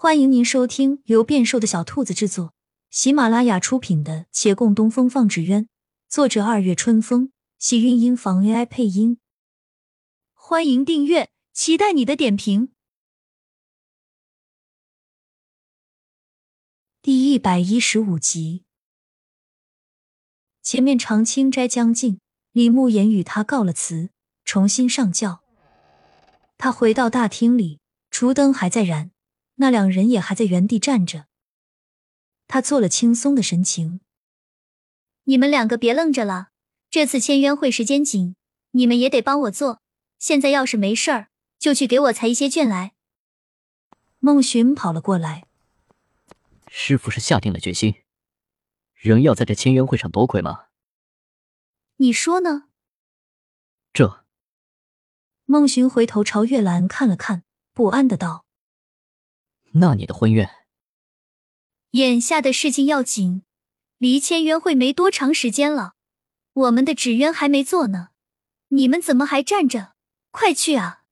欢迎您收听由变瘦的小兔子制作、喜马拉雅出品的《且共东风放纸鸢》，作者二月春风，喜韵音房 AI 配音。欢迎订阅，期待你的点评。第一百一十五集，前面长青斋将近，李慕言与他告了辞，重新上轿。他回到大厅里，烛灯还在燃。那两人也还在原地站着，他做了轻松的神情。你们两个别愣着了，这次签约会时间紧，你们也得帮我做。现在要是没事儿，就去给我裁一些卷来。孟寻跑了过来，师傅是下定了决心，仍要在这签约会上夺魁吗？你说呢？这，孟寻回头朝月兰看了看，不安的道。那你的婚约？眼下的事情要紧，离签约会没多长时间了，我们的纸鸢还没做呢，你们怎么还站着？快去啊！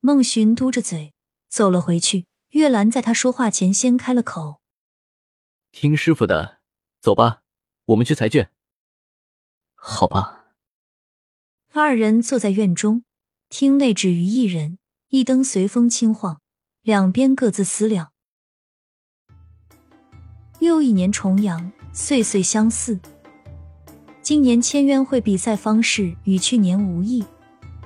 孟寻嘟着嘴走了回去。月兰在他说话前先开了口：“听师傅的，走吧，我们去裁卷。”好吧。二人坐在院中，厅内只余一人，一灯随风轻晃。两边各自思量。又一年重阳，岁岁相似。今年签约会比赛方式与去年无异，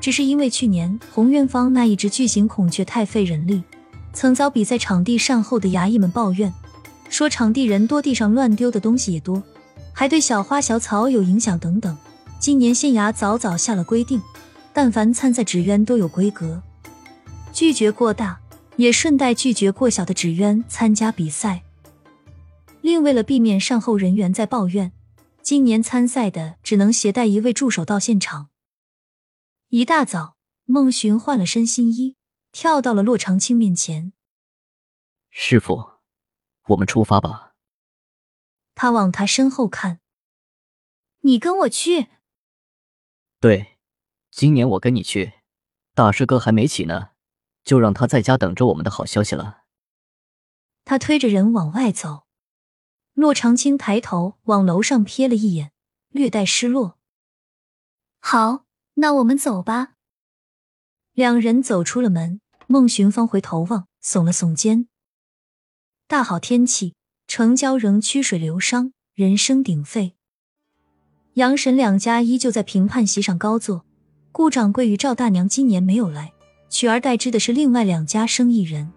只是因为去年红渊方那一只巨型孔雀太费人力，曾遭比赛场地善后的衙役们抱怨，说场地人多，地上乱丢的东西也多，还对小花小草有影响等等。今年县衙早早下了规定，但凡参赛纸鸢都有规格，拒绝过大。也顺带拒绝过小的纸鸢参加比赛。另为了避免善后人员在抱怨，今年参赛的只能携带一位助手到现场。一大早，孟寻换了身新衣，跳到了洛长青面前。师傅，我们出发吧。他往他身后看。你跟我去？对，今年我跟你去。大师哥还没起呢。就让他在家等着我们的好消息了。他推着人往外走，骆长青抬头往楼上瞥了一眼，略带失落。好，那我们走吧。两人走出了门，孟寻芳回头望，耸了耸肩。大好天气，城郊仍曲水流觞，人声鼎沸。杨沈两家依旧在评判席上高坐，顾掌柜与赵大娘今年没有来。取而代之的是另外两家生意人。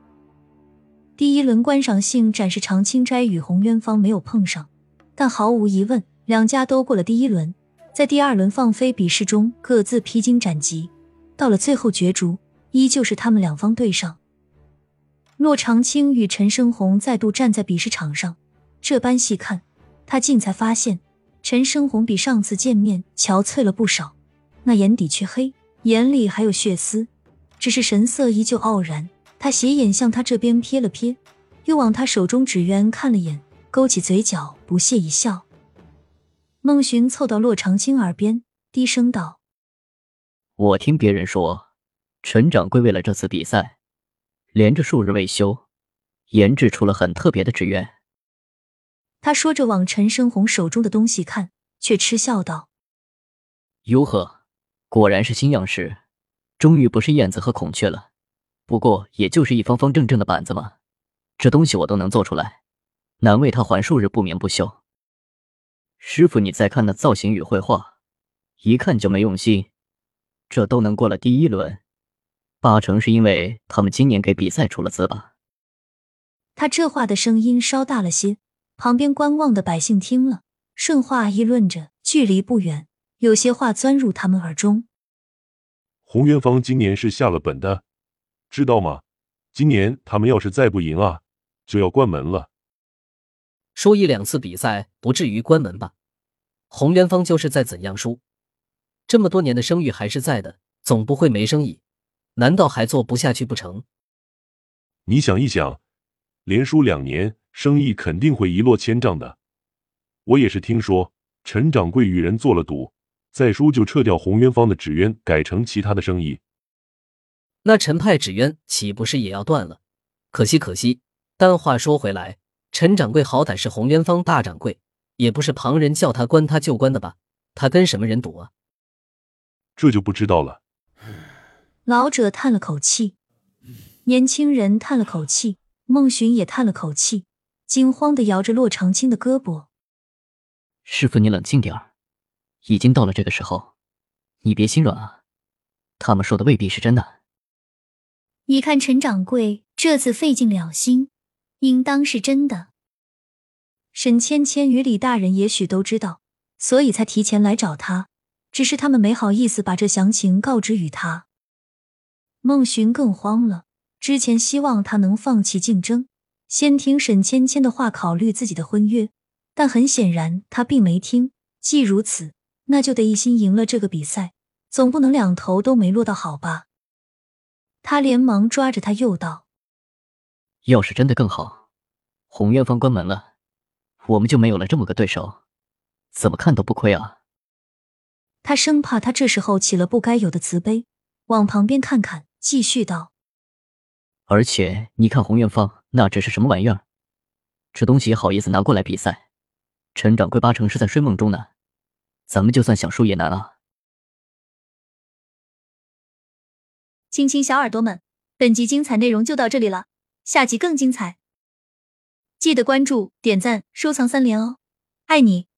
第一轮观赏性展示，长青斋与红渊坊没有碰上，但毫无疑问，两家都过了第一轮。在第二轮放飞比试中，各自披荆斩棘，到了最后角逐，依旧是他们两方对上。骆长青与陈生红再度站在比试场上，这般细看，他竟才发现陈生红比上次见面憔悴了不少，那眼底黢黑，眼里还有血丝。只是神色依旧傲然，他斜眼向他这边瞥了瞥，又往他手中纸鸢看了眼，勾起嘴角，不屑一笑。孟寻凑到洛长青耳边，低声道：“我听别人说，陈掌柜为了这次比赛，连着数日未休，研制出了很特别的纸鸢。”他说着往陈生红手中的东西看，却嗤笑道：“哟呵，果然是新样式。”终于不是燕子和孔雀了，不过也就是一方方正正的板子嘛。这东西我都能做出来，难为他还数日不眠不休。师傅，你再看那造型与绘画，一看就没用心。这都能过了第一轮，八成是因为他们今年给比赛出了资吧？他这话的声音稍大了些，旁边观望的百姓听了，顺话议论着，距离不远，有些话钻入他们耳中。红元芳今年是下了本的，知道吗？今年他们要是再不赢啊，就要关门了。输一两次比赛不至于关门吧？洪元芳就是再怎样输，这么多年的声誉还是在的，总不会没生意。难道还做不下去不成？你想一想，连输两年，生意肯定会一落千丈的。我也是听说，陈掌柜与人做了赌。再输就撤掉红渊方的纸鸢，改成其他的生意。那陈派纸鸢岂不是也要断了？可惜可惜。但话说回来，陈掌柜好歹是红渊方大掌柜，也不是旁人叫他关他就关的吧？他跟什么人赌啊？这就不知道了。老者叹了口气，年轻人叹了口气，孟寻也叹了口气，惊慌的摇着洛长青的胳膊：“师傅，你冷静点儿，已经到了这个时候，你别心软啊。他们说的未必是真的。”你看陈掌柜这次费尽了心，应当是真的。沈芊芊与李大人也许都知道，所以才提前来找他，只是他们没好意思把这详情告知于他。孟寻更慌了。之前希望他能放弃竞争，先听沈芊芊的话，考虑自己的婚约，但很显然他并没听。既如此，那就得一心赢了这个比赛，总不能两头都没落到好吧？他连忙抓着他又道：“要是真的更好，红院方关门了，我们就没有了这么个对手，怎么看都不亏啊。”他生怕他这时候起了不该有的慈悲，往旁边看看。继续道，而且你看红院方那只是什么玩意儿？这东西也好意思拿过来比赛？陈掌柜八成是在睡梦中呢，咱们就算想输也难啊！亲亲小耳朵们，本集精彩内容就到这里了，下集更精彩，记得关注、点赞、收藏三连哦，爱你！